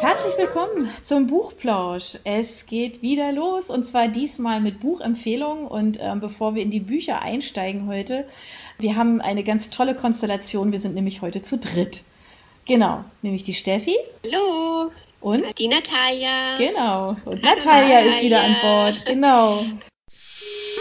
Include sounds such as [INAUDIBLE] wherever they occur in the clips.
Herzlich willkommen zum Buchplausch. Es geht wieder los und zwar diesmal mit Buchempfehlungen. Und ähm, bevor wir in die Bücher einsteigen heute, wir haben eine ganz tolle Konstellation. Wir sind nämlich heute zu dritt. Genau, nämlich die Steffi. Hallo. Und? Die Natalia. Genau. Und Hallo, Natalia ist wieder an Bord. Genau.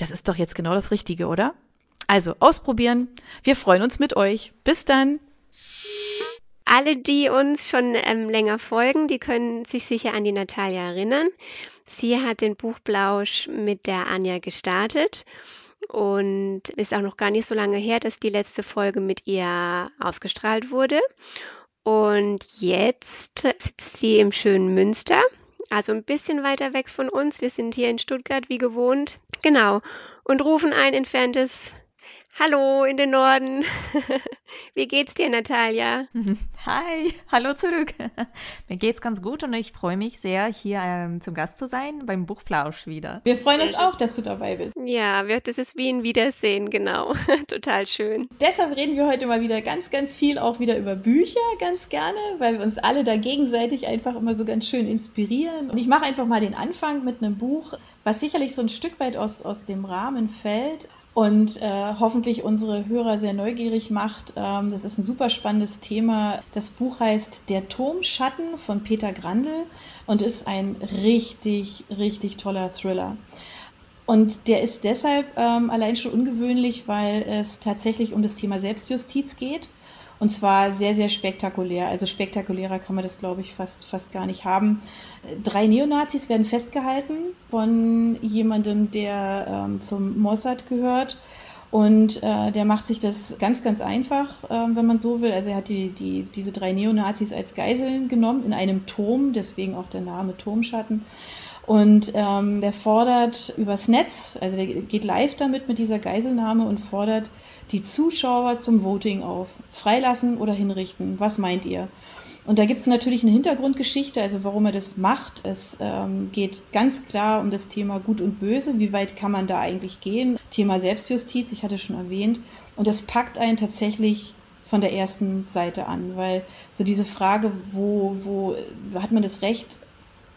Das ist doch jetzt genau das Richtige, oder? Also ausprobieren. Wir freuen uns mit euch. Bis dann. Alle, die uns schon ähm, länger folgen, die können sich sicher an die Natalia erinnern. Sie hat den Buchblausch mit der Anja gestartet und ist auch noch gar nicht so lange her, dass die letzte Folge mit ihr ausgestrahlt wurde. Und jetzt sitzt sie im schönen Münster also ein bisschen weiter weg von uns. Wir sind hier in Stuttgart wie gewohnt. Genau. Und rufen ein entferntes Hallo in den Norden. [LAUGHS] Wie geht's dir, Natalia? [LAUGHS] Hi, hallo zurück. [LAUGHS] Mir geht's ganz gut und ich freue mich sehr, hier ähm, zum Gast zu sein beim Buchplausch wieder. Wir freuen uns auch, dass du dabei bist. Ja, das ist wie ein Wiedersehen, genau. Total schön. Deshalb reden wir heute mal wieder ganz, ganz viel auch wieder über Bücher, ganz gerne, weil wir uns alle da gegenseitig einfach immer so ganz schön inspirieren. Und ich mache einfach mal den Anfang mit einem Buch, was sicherlich so ein Stück weit aus, aus dem Rahmen fällt, und äh, hoffentlich unsere Hörer sehr neugierig macht. Ähm, das ist ein super spannendes Thema. Das Buch heißt Der Turmschatten von Peter Grandl und ist ein richtig, richtig toller Thriller. Und der ist deshalb ähm, allein schon ungewöhnlich, weil es tatsächlich um das Thema Selbstjustiz geht. Und zwar sehr, sehr spektakulär. Also spektakulärer kann man das, glaube ich, fast, fast gar nicht haben. Drei Neonazis werden festgehalten von jemandem, der ähm, zum Mossad gehört. Und äh, der macht sich das ganz, ganz einfach, äh, wenn man so will. Also er hat die, die, diese drei Neonazis als Geiseln genommen in einem Turm, deswegen auch der Name Turmschatten. Und ähm, der fordert übers Netz, also der geht live damit mit dieser Geiselnahme und fordert die Zuschauer zum Voting auf. Freilassen oder hinrichten? Was meint ihr? Und da gibt es natürlich eine Hintergrundgeschichte, also warum er das macht. Es ähm, geht ganz klar um das Thema Gut und Böse. Wie weit kann man da eigentlich gehen? Thema Selbstjustiz, ich hatte schon erwähnt. Und das packt einen tatsächlich von der ersten Seite an, weil so diese Frage, wo, wo hat man das Recht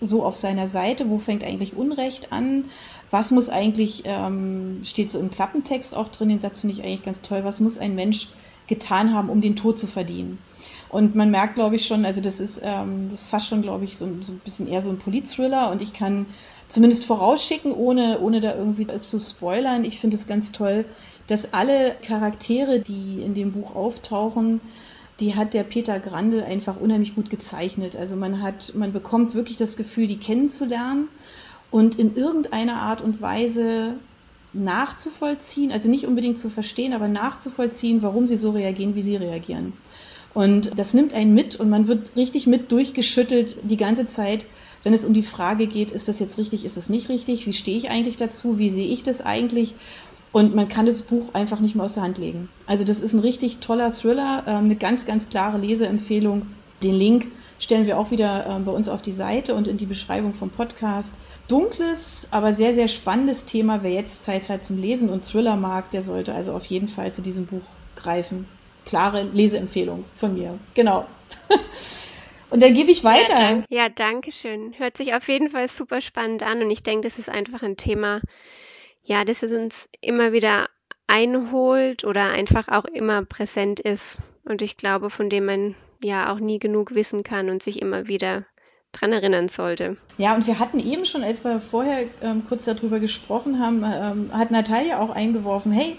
so auf seiner Seite, wo fängt eigentlich Unrecht an? was muss eigentlich, ähm, steht so im Klappentext auch drin, den Satz finde ich eigentlich ganz toll, was muss ein Mensch getan haben, um den Tod zu verdienen? Und man merkt, glaube ich, schon, also das ist, ähm, das ist fast schon, glaube ich, so, so ein bisschen eher so ein Polit-Thriller und ich kann zumindest vorausschicken, ohne, ohne da irgendwie zu spoilern. Ich finde es ganz toll, dass alle Charaktere, die in dem Buch auftauchen, die hat der Peter Grandl einfach unheimlich gut gezeichnet. Also man hat, man bekommt wirklich das Gefühl, die kennenzulernen und in irgendeiner Art und Weise nachzuvollziehen, also nicht unbedingt zu verstehen, aber nachzuvollziehen, warum sie so reagieren, wie sie reagieren. Und das nimmt einen mit und man wird richtig mit durchgeschüttelt die ganze Zeit, wenn es um die Frage geht, ist das jetzt richtig, ist es nicht richtig, wie stehe ich eigentlich dazu, wie sehe ich das eigentlich? Und man kann das Buch einfach nicht mehr aus der Hand legen. Also das ist ein richtig toller Thriller, ähm, eine ganz, ganz klare Leseempfehlung. Den Link stellen wir auch wieder äh, bei uns auf die Seite und in die Beschreibung vom Podcast. Dunkles, aber sehr, sehr spannendes Thema. Wer jetzt Zeit hat zum Lesen und Thriller mag, der sollte also auf jeden Fall zu diesem Buch greifen. Klare Leseempfehlung von mir. Genau. [LAUGHS] Und dann gebe ich weiter. Ja, dank, ja, danke schön. Hört sich auf jeden Fall super spannend an und ich denke, das ist einfach ein Thema, ja, das es uns immer wieder einholt oder einfach auch immer präsent ist und ich glaube, von dem man ja auch nie genug wissen kann und sich immer wieder dran erinnern sollte. Ja, und wir hatten eben schon, als wir vorher ähm, kurz darüber gesprochen haben, ähm, hat Natalia auch eingeworfen, hey,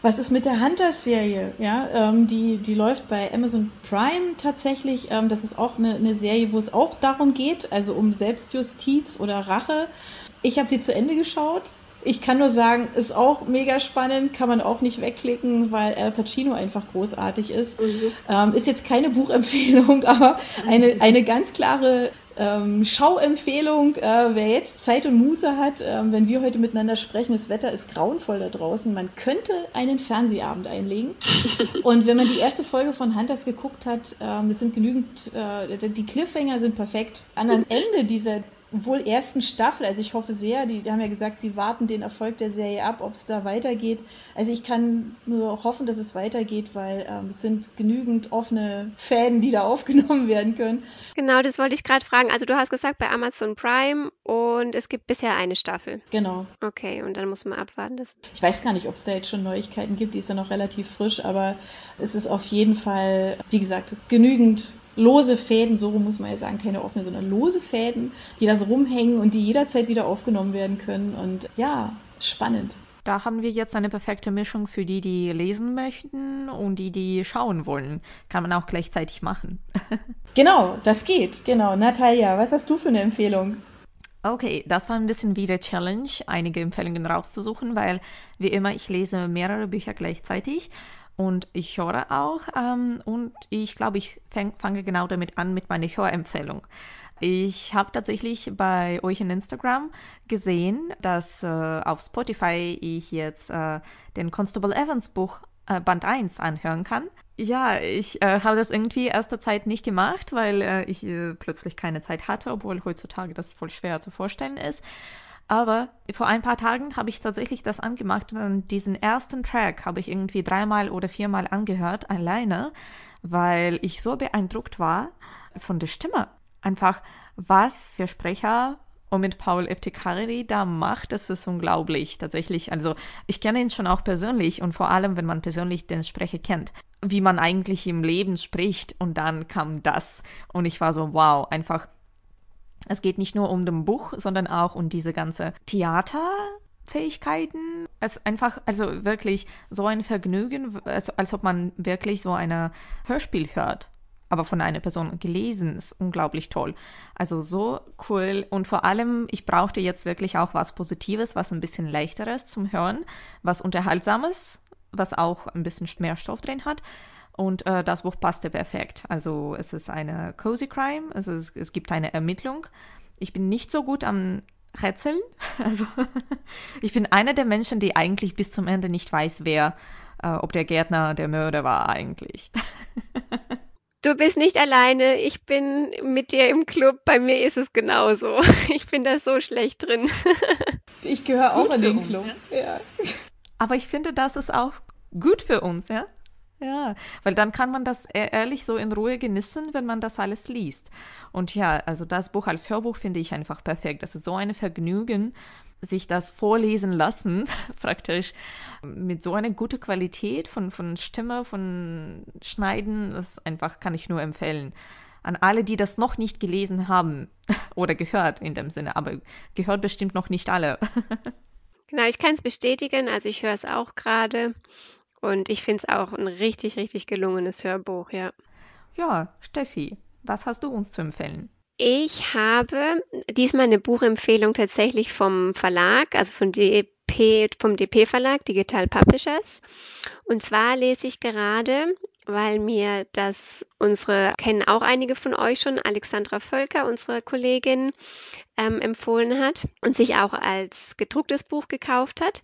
was ist mit der Hunters-Serie? Ja, ähm, die, die läuft bei Amazon Prime tatsächlich. Ähm, das ist auch eine, eine Serie, wo es auch darum geht, also um Selbstjustiz oder Rache. Ich habe sie zu Ende geschaut. Ich kann nur sagen, ist auch mega spannend, kann man auch nicht wegklicken, weil Al Pacino einfach großartig ist. Mhm. Ähm, ist jetzt keine Buchempfehlung, [LAUGHS] aber eine, eine ganz klare ähm, Schauempfehlung, äh, wer jetzt Zeit und Muße hat, äh, wenn wir heute miteinander sprechen, das Wetter ist grauenvoll da draußen, man könnte einen Fernsehabend einlegen. [LAUGHS] und wenn man die erste Folge von Hunters geguckt hat, äh, es sind genügend, äh, die Cliffhanger sind perfekt. An einem Ende dieser wohl ersten Staffel. Also ich hoffe sehr, die, die, haben ja gesagt, sie warten den Erfolg der Serie ab, ob es da weitergeht. Also ich kann nur hoffen, dass es weitergeht, weil ähm, es sind genügend offene Fäden, die da [LAUGHS] aufgenommen werden können. Genau, das wollte ich gerade fragen. Also du hast gesagt bei Amazon Prime und es gibt bisher eine Staffel. Genau. Okay, und dann muss man abwarten. Dass ich weiß gar nicht, ob es da jetzt schon Neuigkeiten gibt, die ist ja noch relativ frisch, aber es ist auf jeden Fall, wie gesagt, genügend lose Fäden, so muss man ja sagen, keine offene, sondern lose Fäden, die da so rumhängen und die jederzeit wieder aufgenommen werden können. Und ja, spannend. Da haben wir jetzt eine perfekte Mischung für die, die lesen möchten und die, die schauen wollen. Kann man auch gleichzeitig machen. [LAUGHS] genau, das geht. Genau. Natalia, was hast du für eine Empfehlung? Okay, das war ein bisschen wie der Challenge, einige Empfehlungen rauszusuchen, weil wie immer, ich lese mehrere Bücher gleichzeitig und ich höre auch. Ähm, und ich glaube, ich fang, fange genau damit an mit meiner Hörempfehlung. Ich habe tatsächlich bei euch in Instagram gesehen, dass äh, auf Spotify ich jetzt äh, den Constable Evans Buch äh, Band 1 anhören kann. Ja, ich äh, habe das irgendwie erster Zeit nicht gemacht, weil äh, ich äh, plötzlich keine Zeit hatte, obwohl heutzutage das voll schwer zu vorstellen ist. Aber vor ein paar Tagen habe ich tatsächlich das angemacht und diesen ersten Track habe ich irgendwie dreimal oder viermal angehört, alleine, weil ich so beeindruckt war von der Stimme. Einfach, was der Sprecher und mit Paul Eftikari da macht, das ist unglaublich tatsächlich. Also ich kenne ihn schon auch persönlich und vor allem, wenn man persönlich den Sprecher kennt, wie man eigentlich im Leben spricht und dann kam das und ich war so, wow, einfach es geht nicht nur um das Buch, sondern auch um diese ganze Theaterfähigkeiten. Es ist einfach, also wirklich so ein Vergnügen, als, als ob man wirklich so ein Hörspiel hört aber von einer Person gelesen, ist unglaublich toll. Also so cool und vor allem, ich brauchte jetzt wirklich auch was Positives, was ein bisschen leichteres zum Hören, was Unterhaltsames, was auch ein bisschen mehr Stoff drin hat und äh, das Buch passte perfekt. Also es ist eine Cozy Crime, also es, es gibt eine Ermittlung. Ich bin nicht so gut am Rätseln. [LAUGHS] Also [LAUGHS] ich bin einer der Menschen, die eigentlich bis zum Ende nicht weiß, wer, äh, ob der Gärtner der Mörder war eigentlich. [LAUGHS] Du bist nicht alleine. Ich bin mit dir im Club. Bei mir ist es genauso. Ich bin da so schlecht drin. Ich gehöre auch in den Club. Ja. Aber ich finde, das ist auch gut für uns, ja? Ja, weil dann kann man das e-, ehrlich so in Ruhe genießen, wenn man das alles liest. Und ja, also das Buch als Hörbuch finde ich einfach perfekt. Das ist so ein Vergnügen, sich das vorlesen lassen, [LAUGHS] praktisch mit so einer guten Qualität von, von Stimme, von Schneiden, das einfach kann ich nur empfehlen. An alle, die das noch nicht gelesen haben [LAUGHS] oder gehört in dem Sinne, aber gehört bestimmt noch nicht alle. [LAUGHS] Genau, ich kann es bestätigen, also ich höre es auch gerade und ich finde es auch ein richtig, richtig gelungenes Hörbuch, ja. Ja, Steffi, was hast du uns zu empfehlen? Ich habe diesmal eine Buchempfehlung tatsächlich vom Verlag, also von DP, vom DP Verlag, Digital Publishers. Und zwar lese ich gerade, weil mir das unsere, kennen auch einige von euch schon, Alexandra Völker, unsere Kollegin, ähm, empfohlen hat und sich auch als gedrucktes Buch gekauft hat.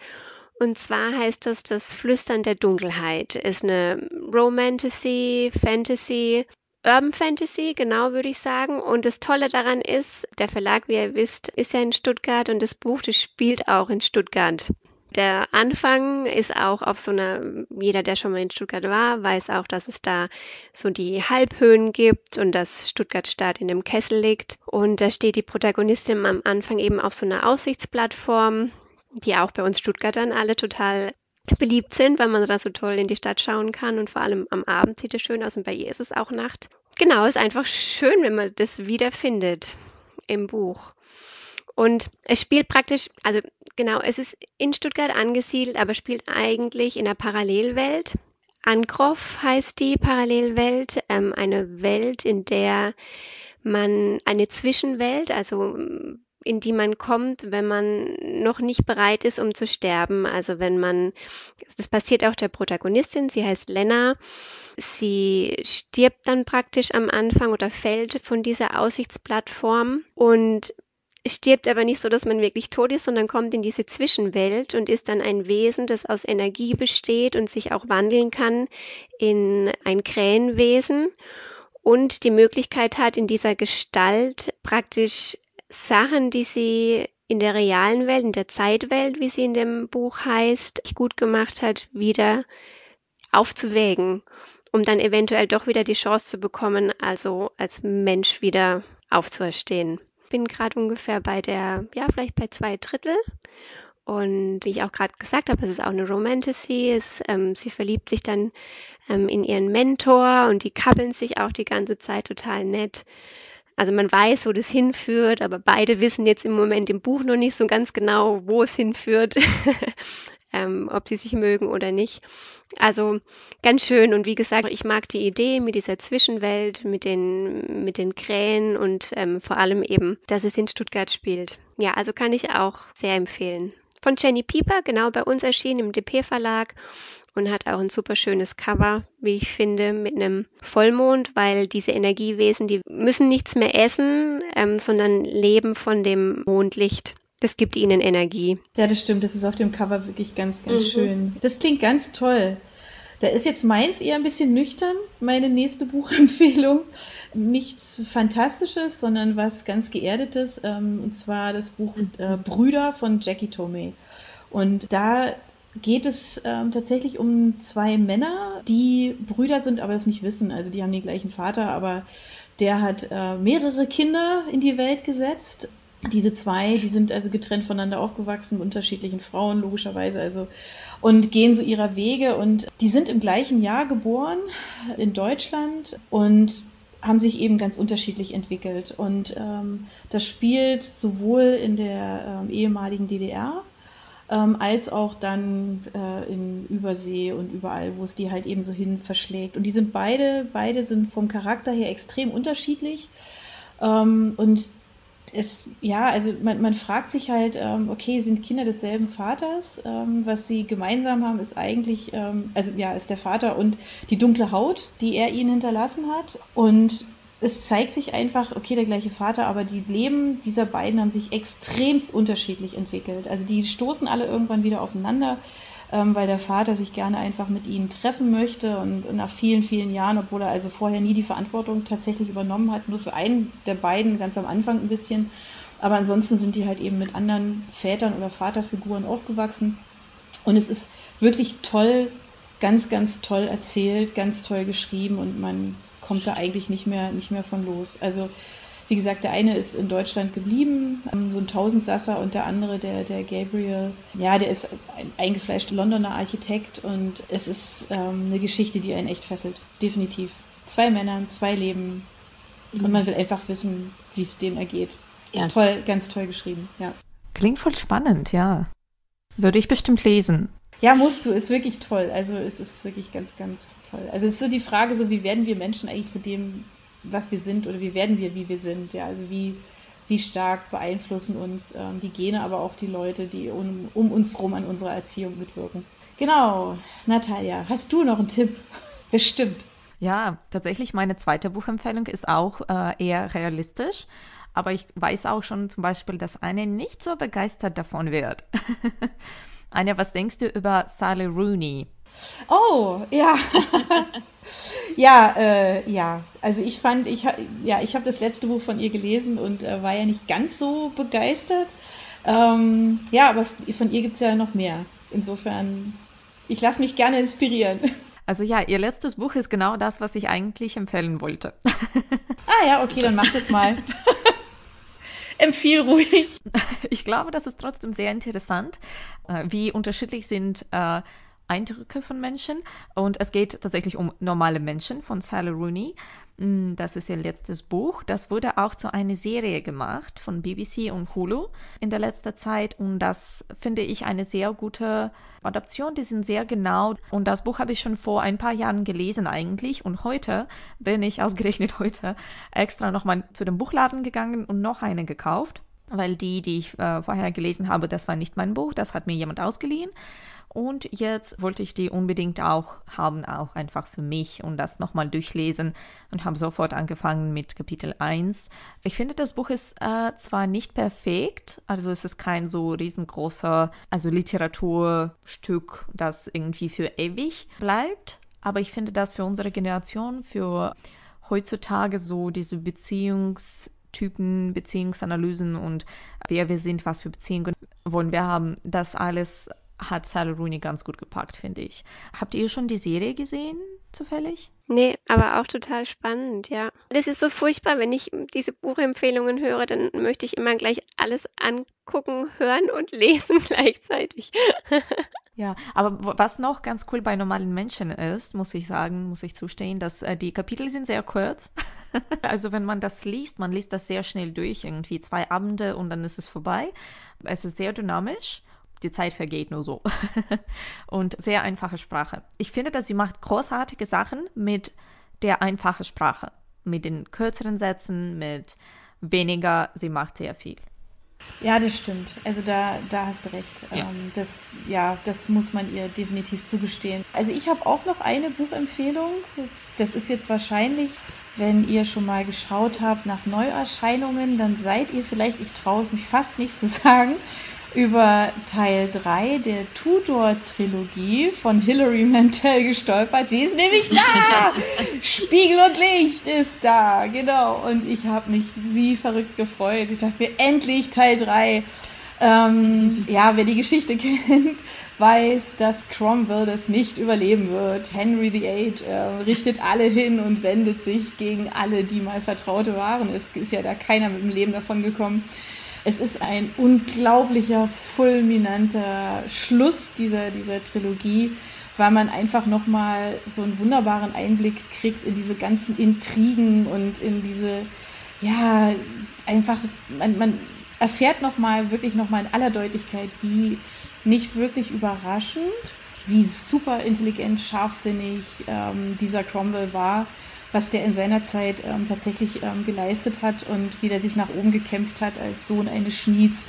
Und zwar heißt das Das Flüstern der Dunkelheit. Ist eine Romantasy, Fantasy, Urban Fantasy, genau würde ich sagen. Und das Tolle daran ist, der Verlag, wie ihr wisst, ist ja in Stuttgart und das Buch, das spielt auch in Stuttgart. Der Anfang ist auch auf so einer, jeder, der schon mal in Stuttgart war, weiß auch, dass es da so die Halbhöhen gibt und dass Stuttgart Stadt in dem Kessel liegt. Und da steht die Protagonistin am Anfang eben auf so einer Aussichtsplattform die auch bei uns Stuttgartern alle total beliebt sind, weil man da so toll in die Stadt schauen kann und vor allem am Abend sieht es schön aus und bei ihr ist es auch Nacht. genau, ist einfach schön, wenn man das wiederfindet im Buch. Und es spielt praktisch, also genau, es ist in Stuttgart angesiedelt, aber spielt eigentlich in einer Parallelwelt. Ankroff heißt die Parallelwelt, ähm, eine Welt, in der man eine Zwischenwelt, also in die man kommt, wenn man noch nicht bereit ist, um zu sterben. Also wenn man, das passiert auch der Protagonistin, sie heißt Lena. Sie stirbt dann praktisch am Anfang oder fällt von dieser Aussichtsplattform und stirbt aber nicht so, dass man wirklich tot ist, sondern kommt in diese Zwischenwelt und ist dann ein Wesen, das aus Energie besteht und sich auch wandeln kann in ein Krähenwesen und die Möglichkeit hat, in dieser Gestalt praktisch Sachen, die sie in der realen Welt, in der Zeitwelt, wie sie in dem Buch heißt, gut gemacht hat, wieder aufzuwägen, um dann eventuell doch wieder die Chance zu bekommen, also als Mensch wieder aufzuerstehen. Bin gerade ungefähr bei der, ja, vielleicht bei zwei Drittel. Und wie ich auch gerade gesagt habe, es ist auch eine Romantasy. Es, ähm, sie verliebt sich dann ähm, in ihren Mentor und die kabbeln sich auch die ganze Zeit total nett. Also man weiß, wo das hinführt, aber beide wissen jetzt im Moment im Buch noch nicht so ganz genau, wo es hinführt, [LAUGHS] ähm, ob sie sich mögen oder nicht. Also ganz schön und wie gesagt, ich mag die Idee mit dieser Zwischenwelt, mit den, mit den Krähen und ähm, vor allem eben, dass es in Stuttgart spielt. Ja, also kann ich auch sehr empfehlen. Von Jenny Pieper, genau bei uns erschienen im DP Verlag und hat auch ein super schönes Cover, wie ich finde, mit einem Vollmond, weil diese Energiewesen, die müssen nichts mehr essen, ähm, sondern leben von dem Mondlicht. Das gibt ihnen Energie. Ja, das stimmt. Das ist auf dem Cover wirklich ganz, ganz mhm. schön. Das klingt ganz toll. Da ist jetzt meins eher ein bisschen nüchtern, meine nächste Buchempfehlung. Nichts Fantastisches, sondern was ganz Geerdetes. Ähm, und zwar das Buch äh, Brüder von Jackie Tomei. Und da geht es ähm, tatsächlich um zwei Männer, die Brüder sind, aber es nicht wissen. Also die haben den gleichen Vater, aber der hat äh, mehrere Kinder in die Welt gesetzt. Diese zwei, die sind also getrennt voneinander aufgewachsen, unterschiedlichen Frauen, logischerweise, also, und gehen so ihrer Wege. Und die sind im gleichen Jahr geboren in Deutschland und haben sich eben ganz unterschiedlich entwickelt. Und ähm, das spielt sowohl in der ähm, ehemaligen DDR ähm, als auch dann äh, in Übersee und überall, wo es die halt eben so hin verschlägt. Und die sind beide, beide sind vom Charakter her extrem unterschiedlich. Ähm, und es, ja, also man, man fragt sich halt, ähm, okay, sind Kinder desselben Vaters? Ähm, was sie gemeinsam haben, ist eigentlich, ähm, also ja, ist der Vater und die dunkle Haut, die er ihnen hinterlassen hat. Und es zeigt sich einfach, okay, der gleiche Vater, aber die Leben dieser beiden haben sich extremst unterschiedlich entwickelt. Also die stoßen alle irgendwann wieder aufeinander, ähm, weil der Vater sich gerne einfach mit ihnen treffen möchte und, und, nach vielen, vielen Jahren, obwohl er also vorher nie die Verantwortung tatsächlich übernommen hat, nur für einen der beiden ganz am Anfang ein bisschen. Aber ansonsten sind die halt eben mit anderen Vätern oder Vaterfiguren aufgewachsen. Und es ist wirklich toll, ganz, ganz toll erzählt, ganz toll geschrieben und man kommt da eigentlich nicht mehr, nicht mehr von los. Also wie gesagt, der eine ist in Deutschland geblieben, ähm, so ein Tausendsasser, und der andere, der, der Gabriel, ja, der ist ein eingefleischter Londoner Architekt und es ist ähm, eine Geschichte, die einen echt fesselt. Definitiv. Zwei Männern, zwei Leben. Und man will einfach wissen, wie es denen ergeht. Ist toll, ganz toll geschrieben, ja. Klingt voll spannend, ja. Würde ich bestimmt lesen. Ja, musst du, ist wirklich toll. Also es ist wirklich ganz, ganz toll. Also es ist so die Frage, so wie werden wir Menschen eigentlich zu dem, was wir sind oder wie werden wir, wie wir sind. Ja, also wie, wie stark beeinflussen uns ähm, die Gene, aber auch die Leute, die um, um uns rum an unserer Erziehung mitwirken. Genau, Natalia, hast du noch einen Tipp? [LAUGHS] Bestimmt. Ja, tatsächlich meine zweite Buchempfehlung ist auch äh, eher realistisch. Aber ich weiß auch schon zum Beispiel, dass eine nicht so begeistert davon wird. [LAUGHS] Anja, was denkst du über Sally Rooney? Oh, ja. [LAUGHS] ja, äh, ja. Also ich fand, ich, ja, ich habe das letzte Buch von ihr gelesen und äh, war ja nicht ganz so begeistert. Ähm, ja, aber von ihr gibt es ja noch mehr. Insofern, ich lasse mich gerne inspirieren. Also ja, ihr letztes Buch ist genau das, was ich eigentlich empfehlen wollte. ah ja, okay, dann mach das mal. [LAUGHS] Empfiehl ruhig. [LAUGHS] Ich glaube, das ist trotzdem sehr interessant, äh, wie unterschiedlich sind äh, Eindrücke von Menschen. Und es geht tatsächlich um normale Menschen von Sally Rooney. Mm, das ist ihr letztes Buch. Das wurde auch zu einer Serie gemacht von BBC und Hulu in der letzten Zeit. Und das finde ich eine sehr gute Adaption. Die sind sehr genau. Und das Buch habe ich schon vor ein paar Jahren gelesen eigentlich. Und heute bin ich [LAUGHS] ausgerechnet heute extra nochmal zu dem Buchladen gegangen und noch eine gekauft. Weil die, die ich äh, vorher gelesen habe, das war nicht mein Buch, das hat mir jemand ausgeliehen. Und jetzt wollte ich die unbedingt auch haben, auch einfach für mich und das nochmal durchlesen und habe sofort angefangen mit Kapitel 1. Ich finde, das Buch ist äh, zwar nicht perfekt, also es ist kein so riesengroßer, also Literaturstück, das irgendwie für ewig bleibt, aber ich finde das für unsere Generation, für heutzutage so diese Beziehungs Typen, Beziehungsanalysen und wer wir sind, was für Beziehungen wollen wir haben, das alles hat Sally Rooney ganz gut gepackt, finde ich. Habt ihr schon die Serie gesehen, zufällig? Nee, aber auch total spannend, ja. Das ist so furchtbar, wenn ich diese Buchempfehlungen höre, dann möchte ich immer gleich alles angucken, hören und [LAUGHS] lesen gleichzeitig. [LAUGHS] Ja, aber was noch ganz cool bei normalen Menschen ist, muss ich sagen, muss ich zustehen, dass äh, die Kapitel sind sehr kurz. [LAUGHS] also wenn man das liest, man liest das sehr schnell durch, irgendwie zwei Abende und dann ist es vorbei. Es ist sehr dynamisch die Zeit vergeht nur so. [LAUGHS] und sehr einfache Sprache. Ich finde, dass sie macht großartige Sachen mit der einfachen Sprache. Mit den kürzeren Sätzen, mit weniger, sie macht sehr viel. Ja, das stimmt. Also da, da hast du recht. Ja. Ähm, das, ja, das muss man ihr definitiv zugestehen. Also ich habe auch noch eine Buchempfehlung. Das ist jetzt wahrscheinlich, wenn ihr schon mal geschaut habt nach Neuerscheinungen, dann seid ihr vielleicht, ich traue es mich fast nicht zu [LAUGHS] sagen, über Teil 3 der Tudor-Trilogie von Hilary Mantel gestolpert. Sie ist nämlich da! [LAUGHS] Spiegel und Licht ist da, genau. Und ich habe mich wie verrückt gefreut. Ich dachte mir, endlich Teil 3. Ähm, ja, wer die Geschichte [LAUGHS] kennt, weiß, dass Cromwell das nicht überleben wird. Henry VIII äh, richtet alle hin und wendet sich gegen alle, die mal Vertraute waren. Es ist ja da keiner mit dem Leben davon gekommen. Es ist ein unglaublicher, fulminanter Schluss dieser, dieser Trilogie, weil man einfach nochmal so einen wunderbaren Einblick kriegt in diese ganzen Intrigen und in diese, ja, einfach, man, man erfährt nochmal, wirklich nochmal in aller Deutlichkeit, wie nicht wirklich überraschend, wie super intelligent, scharfsinnig ähm, dieser Cromwell war was der in seiner Zeit ähm, tatsächlich ähm, geleistet hat und wie der sich nach oben gekämpft hat als Sohn eines Schmieds.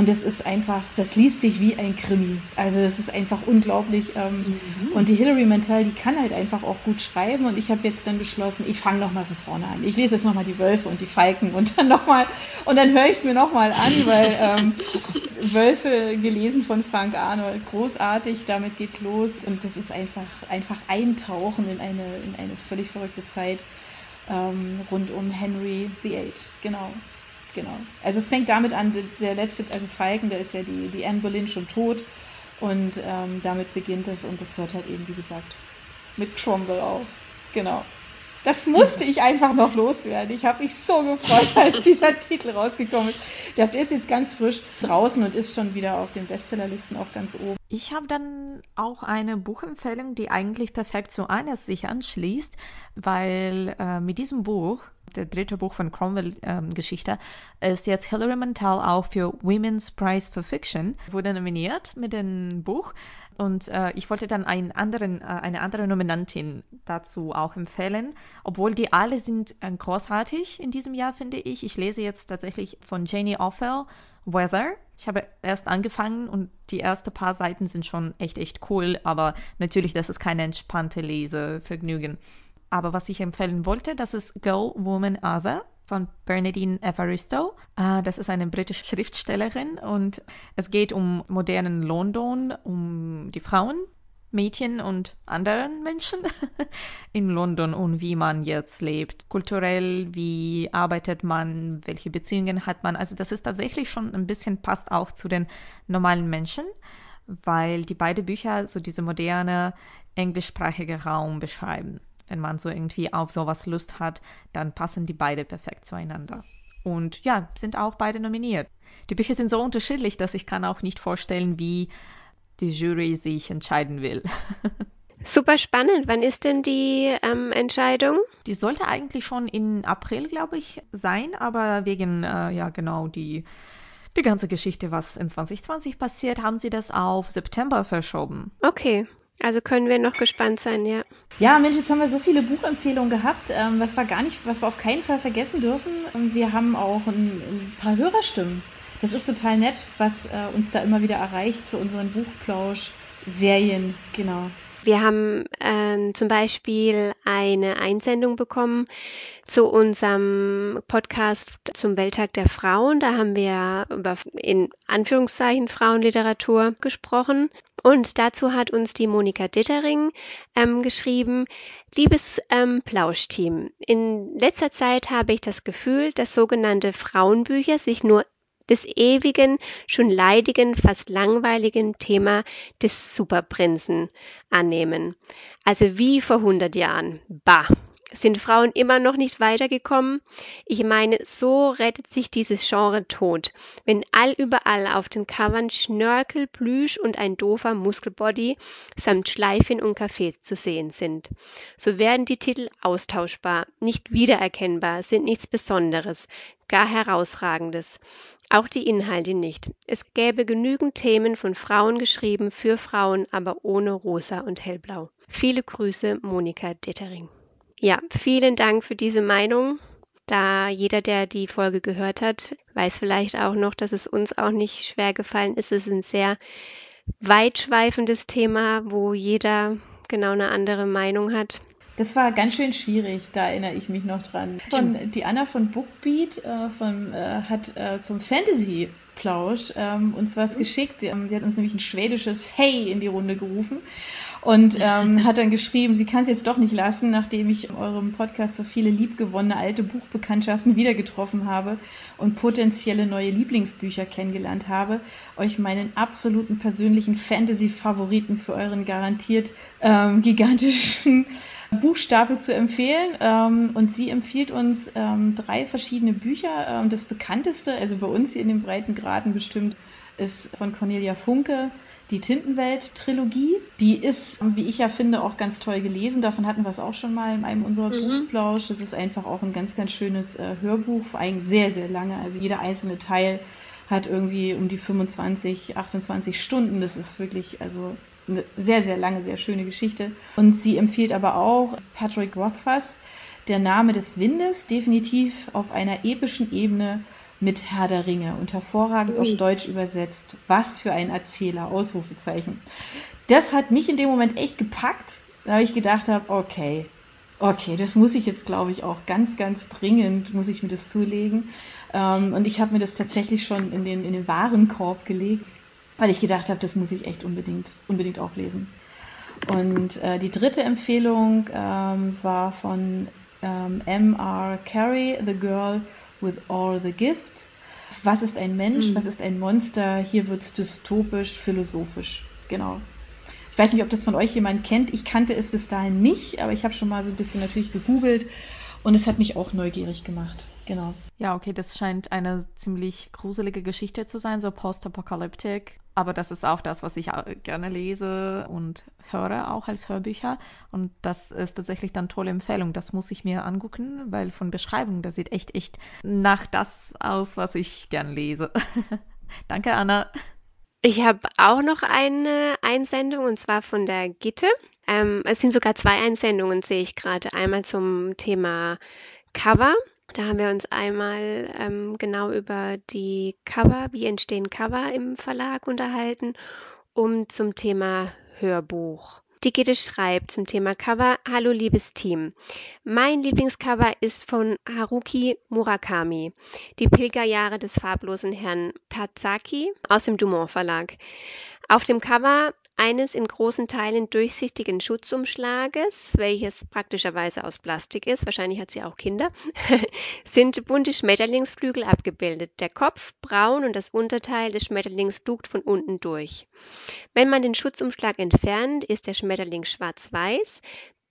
Und das ist einfach, das liest sich wie ein Krimi. Also es ist einfach unglaublich. Ähm, mhm. Und die Hilary Mantel, die kann halt einfach auch gut schreiben. Und ich habe jetzt dann beschlossen, ich fange nochmal von vorne an. Ich lese jetzt nochmal die Wölfe und die Falken und dann nochmal, und dann höre ich es mir nochmal an, weil ähm, [LAUGHS] Wölfe gelesen von Frank Arnold, großartig, damit geht's los. Und das ist einfach, einfach eintauchen in eine, in eine völlig verrückte Zeit ähm, rund um Henry VIII. Genau. Genau. Also es fängt damit an, der letzte, also Falken, da ist ja die, die Anne Boleyn schon tot und ähm, damit beginnt es und es hört halt eben, wie gesagt, mit Cromwell auf. Genau. Das musste ich einfach noch loswerden. Ich habe mich so gefreut, [LAUGHS] als dieser Titel rausgekommen ist. Der ist jetzt ganz frisch draußen und ist schon wieder auf den Bestsellerlisten auch ganz oben. Ich habe dann auch eine Buchempfehlung, die eigentlich perfekt zu Eines sich anschließt, weil äh, mit diesem Buch der dritte Buch von Cromwell-Geschichte, ähm, ist jetzt Hilary Mantel auch für Women's Prize for Fiction, wurde nominiert mit dem Buch. Und äh, ich wollte dann einen anderen, äh, eine andere Nominantin dazu auch empfehlen, obwohl die alle sind äh, großartig in diesem Jahr, finde ich. Ich lese jetzt tatsächlich von Janie Offell Weather. Ich habe erst angefangen und die ersten paar Seiten sind schon echt, echt cool, aber natürlich, das ist keine entspannte Lesevergnügen. Aber was ich empfehlen wollte, das ist Girl, Woman, Other von Bernadine Evaristo. Uh, das ist eine britische Schriftstellerin und es geht um modernen London, um die Frauen, Mädchen und anderen Menschen [LAUGHS] in London und wie man jetzt lebt. Kulturell, wie arbeitet man, welche Beziehungen hat man. Also das ist tatsächlich schon ein bisschen passt auch zu den normalen Menschen, weil die beiden Bücher so diese moderne englischsprachige Raum beschreiben wenn man so irgendwie auf sowas Lust hat, dann passen die beide perfekt zueinander. Und ja, sind auch beide nominiert. Die Bücher sind so unterschiedlich, dass ich kann auch nicht vorstellen, wie die Jury sich entscheiden will. [LAUGHS] Super spannend. Wann ist denn die ähm, Entscheidung? Die sollte eigentlich schon in April, glaube ich, sein, aber wegen, äh, ja, genau, die, die ganze Geschichte, was in 2020 passiert, haben sie das auf September verschoben. Okay. Also können wir noch gespannt sein, ja. Ja, Mensch, jetzt haben wir so viele Buchempfehlungen gehabt, ähm, was wir gar nicht, was wir auf keinen Fall vergessen dürfen. Wir haben auch ein, ein paar Hörerstimmen. Das ist total nett, was äh, uns da immer wieder erreicht zu unseren Buchplausch-Serien, genau. Wir haben ähm, zum Beispiel eine Einsendung bekommen zu unserem Podcast zum Welttag der Frauen. Da haben wir über in Anführungszeichen Frauenliteratur gesprochen. Und dazu hat uns die Monika Dittering ähm, geschrieben, liebes ähm, Plauschteam, in letzter Zeit habe ich das Gefühl, dass sogenannte Frauenbücher sich nur des ewigen, schon leidigen, fast langweiligen Thema des Superprinzen annehmen. Also wie vor 100 Jahren. Bah! Sind Frauen immer noch nicht weitergekommen? Ich meine, so rettet sich dieses Genre tot. Wenn all überall auf den Covern Schnörkel, Plüsch und ein doofer Muskelbody samt Schleifchen und Kaffee zu sehen sind. So werden die Titel austauschbar, nicht wiedererkennbar, sind nichts Besonderes, gar Herausragendes. Auch die Inhalte nicht. Es gäbe genügend Themen von Frauen geschrieben, für Frauen, aber ohne Rosa und Hellblau. Viele Grüße, Monika Dettering. Ja, vielen Dank für diese Meinung. Da jeder, der die Folge gehört hat, weiß vielleicht auch noch, dass es uns auch nicht schwer gefallen ist. Es ist ein sehr weitschweifendes Thema, wo jeder genau eine andere Meinung hat. Das war ganz schön schwierig, da erinnere ich mich noch dran. Von, die Anna von Bookbeat äh, von, äh, hat äh, zum Fantasy-Plausch ähm, uns was geschickt. Sie hat uns nämlich ein schwedisches Hey in die Runde gerufen und ähm, hat dann geschrieben, sie kann es jetzt doch nicht lassen, nachdem ich in eurem Podcast so viele liebgewonnene alte Buchbekanntschaften wieder getroffen habe und potenzielle neue Lieblingsbücher kennengelernt habe, euch meinen absoluten persönlichen Fantasy-Favoriten für euren garantiert ähm, gigantischen [LAUGHS] Buchstapel zu empfehlen. Ähm, und sie empfiehlt uns ähm, drei verschiedene Bücher. Ähm, das bekannteste, also bei uns hier in den breiten Graden bestimmt, ist von Cornelia Funke die Tintenwelt-Trilogie. Die ist, wie ich ja finde, auch ganz toll gelesen. Davon hatten wir es auch schon mal in einem unserer mhm. Buchplausch. Das ist einfach auch ein ganz, ganz schönes äh, Hörbuch, vor allem sehr, sehr lange. Also jeder einzelne Teil hat irgendwie um die 25, 28 Stunden. Das ist wirklich, also eine sehr, sehr lange, sehr schöne Geschichte. Und sie empfiehlt aber auch Patrick Rothfuss, Der Name des Windes, definitiv auf einer epischen Ebene mit Herr der Ringe und hervorragend Ui. auf Deutsch übersetzt. Was für ein Erzähler, Ausrufezeichen. Das hat mich in dem Moment echt gepackt, da ich gedacht habe, okay, okay, das muss ich jetzt, glaube ich, auch ganz, ganz dringend, muss ich mir das zulegen. Ähm, und ich habe mir das tatsächlich schon in den, in den Warenkorb gelegt, weil ich gedacht habe, das muss ich echt unbedingt, unbedingt auch lesen. Und äh, die dritte Empfehlung ähm, war von ähm, M.R. Carey, The Girl with All the Gifts. Was ist ein Mensch? Mhm. Was ist ein Monster? Hier wird es dystopisch, philosophisch. Genau. Ich weiß nicht, ob das von euch jemand kennt. Ich kannte es bis dahin nicht, aber ich habe schon mal so ein bisschen natürlich gegoogelt und es hat mich auch neugierig gemacht. Genau. Ja, okay, das scheint eine ziemlich gruselige Geschichte zu sein, so post-apokalyptik. Aber das ist auch das, was ich gerne lese und höre, auch als Hörbücher. Und das ist tatsächlich dann tolle Empfehlung. Das muss ich mir angucken, weil von Beschreibung, das sieht echt, echt nach das aus, was ich gern lese. [LAUGHS] Danke, Anna. Ich habe auch noch eine Einsendung und zwar von der Gitte. Ähm, es sind sogar zwei Einsendungen, sehe ich gerade. Einmal zum Thema Cover da haben wir uns einmal ähm, genau über die Cover, wie entstehen Cover im Verlag unterhalten und zum Thema Hörbuch. Die Gitte schreibt zum Thema Cover, Hallo liebes Team. Mein Lieblingscover ist von Haruki Murakami, Die Pilgerjahre des farblosen Herrn Pazaki aus dem Dumont Verlag. Auf dem Cover eines in großen Teilen durchsichtigen Schutzumschlages, welches praktischerweise aus Plastik ist, wahrscheinlich hat sie auch Kinder, [LAUGHS] sind bunte Schmetterlingsflügel abgebildet. Der Kopf braun und das Unterteil des Schmetterlings lugt von unten durch. Wenn man den Schutzumschlag entfernt, ist der Schmetterling schwarz-weiß,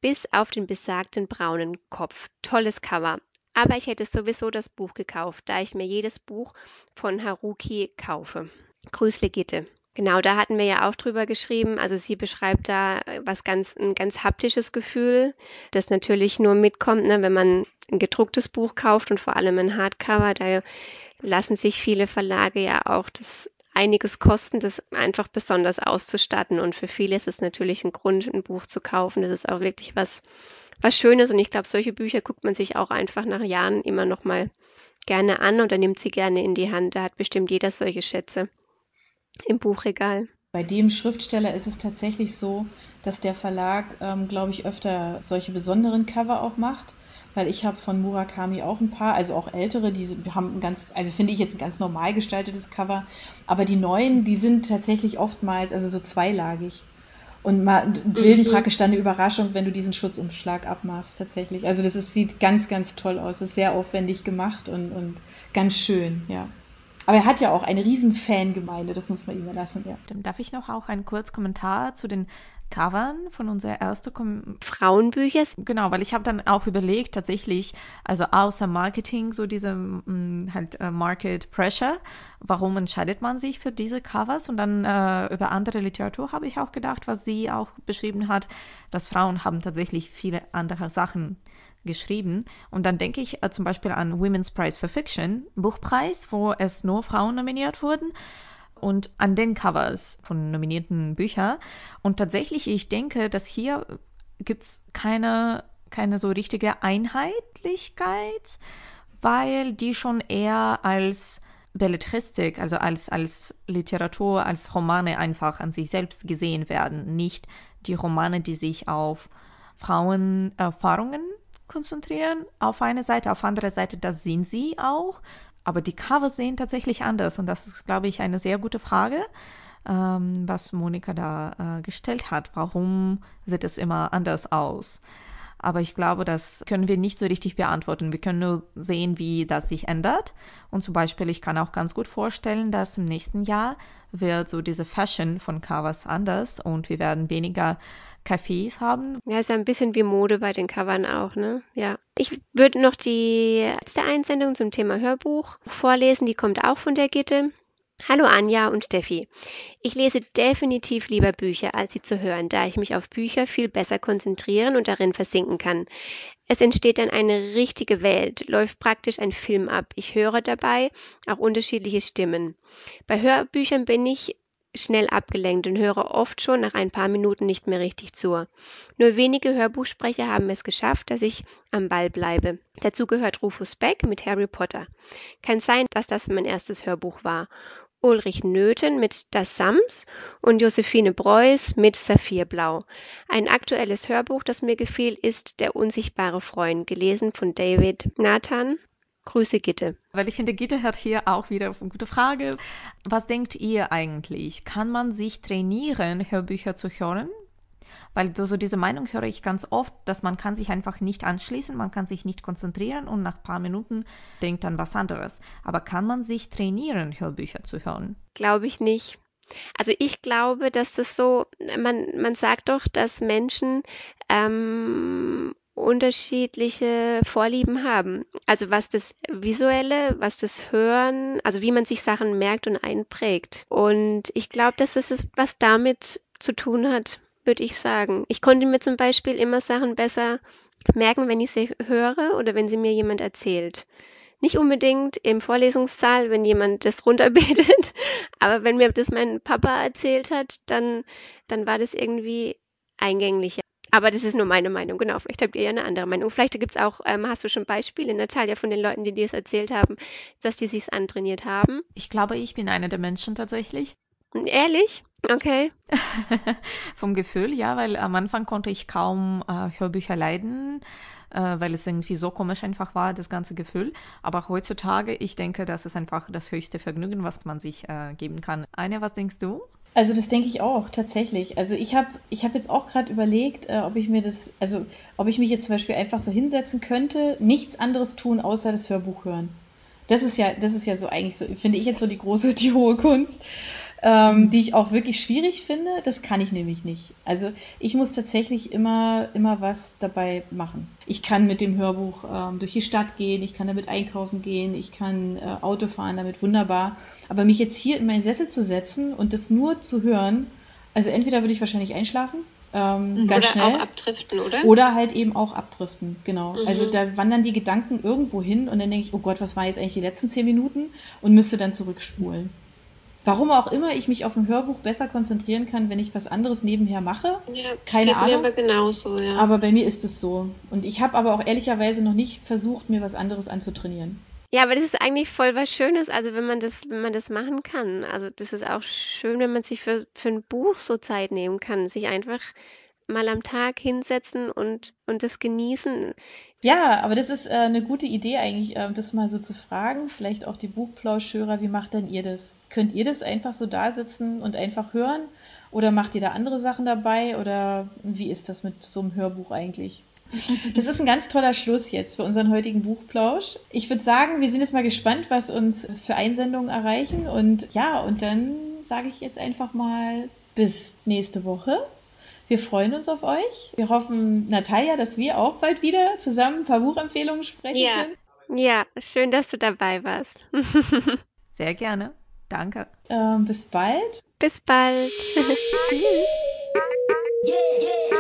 bis auf den besagten braunen Kopf. Tolles Cover. Aber ich hätte sowieso das Buch gekauft, da ich mir jedes Buch von Haruki kaufe. Grüß Legitte. Genau, da hatten wir ja auch drüber geschrieben. Also sie beschreibt da was ganz, ein ganz haptisches Gefühl, das natürlich nur mitkommt, ne, wenn man ein gedrucktes Buch kauft und vor allem ein Hardcover. Da lassen sich viele Verlage ja auch das einiges kosten, das einfach besonders auszustatten. Und für viele ist es natürlich ein Grund, ein Buch zu kaufen. Das ist auch wirklich was, was Schönes. Und ich glaube, solche Bücher guckt man sich auch einfach nach Jahren immer noch mal gerne an oder nimmt sie gerne in die Hand. Da hat bestimmt jeder solche Schätze im Buchregal. Bei dem Schriftsteller ist es tatsächlich so, dass der Verlag, ähm, glaube ich, öfter solche besonderen Cover auch macht. Weil ich habe von Murakami auch ein paar, also auch ältere, die haben ein ganz, also finde ich jetzt ein ganz normal gestaltetes Cover. Aber die neuen, die sind tatsächlich oftmals, also so zweilagig. Und mal, bilden mhm. praktisch dann eine Überraschung, wenn du diesen Schutzumschlag abmachst, tatsächlich. Also das ist, sieht ganz, ganz toll aus. Das ist sehr aufwendig gemacht und, und ganz schön, ja. Aber er hat ja auch eine riesen Fangemeinde, das muss man ihm lassen, ja. Dann darf ich noch auch einen kurzen Kommentar zu den Covern von unserer ersten Kom Frauenbücher. Genau, weil ich habe dann auch überlegt, tatsächlich, also außer Marketing, so diese mm, halt äh, Market Pressure, warum entscheidet man sich für diese Covers? Und dann äh, über andere Literatur habe ich auch gedacht, was sie auch beschrieben hat, dass Frauen haben tatsächlich viele andere Sachen geschrieben. Und dann denke ich äh, zum Beispiel an Women's Prize for Fiction, Buchpreis, wo es nur Frauen nominiert wurden und an den Covers von nominierten Büchern. Und tatsächlich, ich denke, dass hier gibt es keine, keine so richtige Einheitlichkeit, weil die schon eher als Belletristik, also als, als Literatur, als Romane einfach an sich selbst gesehen werden, nicht die Romane, die sich auf Frauenerfahrungen konzentrieren. Auf eine Seite, auf andere Seite, das sind sie auch. Aber die Cover sehen tatsächlich anders. Und das ist, glaube ich, eine sehr gute Frage, ähm, was Monika da äh, gestellt hat. Warum sieht es immer anders aus? Aber ich glaube, das können wir nicht so richtig beantworten. Wir können nur sehen, wie das sich ändert. Und zum Beispiel, ich kann auch ganz gut vorstellen, dass im nächsten Jahr wird so diese Fashion von Covers anders und wir werden weniger Cafés haben. Ja, ist ja ein bisschen wie Mode bei den Covern auch, ne? Ja. Ich würde noch die letzte Einsendung zum Thema Hörbuch vorlesen. Die kommt auch von der Gitte. Hallo Anja und Steffi. Ich lese definitiv lieber Bücher, als sie zu hören, da ich mich auf Bücher viel besser konzentrieren und darin versinken kann. Es entsteht dann eine richtige Welt, läuft praktisch ein Film ab. Ich höre dabei auch unterschiedliche Stimmen. Bei Hörbüchern bin ich schnell abgelenkt und höre oft schon nach ein paar Minuten nicht mehr richtig zu. Nur wenige Hörbuchsprecher haben es geschafft, dass ich am Ball bleibe. Dazu gehört Rufus Beck mit Harry Potter. Kann sein, dass das mein erstes Hörbuch war. Ulrich Nöthen mit Das Sams und Josephine Preuß mit Saphirblau. Ein aktuelles Hörbuch, das mir gefiel, ist Der unsichtbare Freund, gelesen von David Nathan Grüße Gitte. Weil ich finde, Gitte hat hier auch wieder eine gute Frage. Was denkt ihr eigentlich? Kann man sich trainieren, Hörbücher zu hören? Weil so diese Meinung höre ich ganz oft, dass man kann sich einfach nicht anschließen, man kann sich nicht konzentrieren und nach ein paar Minuten denkt dann was anderes. Aber kann man sich trainieren, Hörbücher zu hören? Glaube ich nicht. Also ich glaube, dass das so, man, man sagt doch, dass Menschen ähm, unterschiedliche Vorlieben haben. Also was das Visuelle, was das Hören, also wie man sich Sachen merkt und einprägt. Und ich glaube, dass es was damit zu tun hat, würde ich sagen. Ich konnte mir zum Beispiel immer Sachen besser merken, wenn ich sie höre oder wenn sie mir jemand erzählt. Nicht unbedingt im Vorlesungssaal, wenn jemand das runterbetet, [LAUGHS] aber wenn mir das mein Papa erzählt hat, dann, dann war das irgendwie eingänglicher. Aber das ist nur meine Meinung, genau. Vielleicht habt ihr ja eine andere Meinung. Vielleicht gibt es auch, ähm, hast du schon Beispiele, Natalia, von den Leuten, die dir es erzählt haben, dass die sich antrainiert haben? Ich glaube, ich bin einer der Menschen tatsächlich. Ehrlich? Okay. [LAUGHS] Vom Gefühl, ja, weil am Anfang konnte ich kaum äh, Hörbücher leiden, äh, weil es irgendwie so komisch einfach war, das ganze Gefühl. Aber heutzutage, ich denke, das ist einfach das höchste Vergnügen, was man sich äh, geben kann. Anja, was denkst du? Also das denke ich auch, tatsächlich. Also ich habe ich hab jetzt auch gerade überlegt, äh, ob ich mir das, also ob ich mich jetzt zum Beispiel einfach so hinsetzen könnte, nichts anderes tun, außer das Hörbuch hören. Das ist ja, das ist ja so eigentlich so, finde ich jetzt so die große, [LAUGHS] die hohe Kunst. Ähm, die ich auch wirklich schwierig finde. Das kann ich nämlich nicht. Also ich muss tatsächlich immer, immer was dabei machen. Ich kann mit dem Hörbuch ähm, durch die Stadt gehen, ich kann damit einkaufen gehen, ich kann äh, Auto fahren damit wunderbar. Aber mich jetzt hier in meinen Sessel zu setzen und das nur zu hören, also entweder würde ich wahrscheinlich einschlafen ähm, mhm. ganz oder schnell. auch abdriften, oder? Oder halt eben auch abdriften, genau. Mhm. Also da wandern die Gedanken irgendwo hin und dann denke ich, oh Gott, was waren jetzt eigentlich die letzten zehn Minuten? Und müsste dann zurückspulen. Warum auch immer ich mich auf ein Hörbuch besser konzentrieren kann, wenn ich was anderes nebenher mache. Ja, Keine geht Ahnung. Mir aber genauso, ja. Aber bei mir ist es so. Und ich habe aber auch ehrlicherweise noch nicht versucht, mir was anderes anzutrainieren. Ja, aber das ist eigentlich voll was Schönes, also wenn man das, wenn man das machen kann. Also das ist auch schön, wenn man sich für, für ein Buch so Zeit nehmen kann, sich einfach mal am Tag hinsetzen und, und das genießen. Ja, aber das ist äh, eine gute Idee eigentlich, äh, das mal so zu fragen. Vielleicht auch die Buchplauschhörer, wie macht denn ihr das? Könnt ihr das einfach so da sitzen und einfach hören? Oder macht ihr da andere Sachen dabei? Oder wie ist das mit so einem Hörbuch eigentlich? Das ist ein ganz toller Schluss jetzt für unseren heutigen Buchplausch. Ich würde sagen, wir sind jetzt mal gespannt, was uns für Einsendungen erreichen. Und ja, und dann sage ich jetzt einfach mal bis nächste Woche. Wir freuen uns auf euch. Wir hoffen, Natalia, dass wir auch bald wieder zusammen ein paar Buchempfehlungen sprechen ja. können. Ja, schön, dass du dabei warst. [LAUGHS] Sehr gerne. Danke. Ähm, bis bald. Bis bald. [LAUGHS] Tschüss. Yeah, yeah.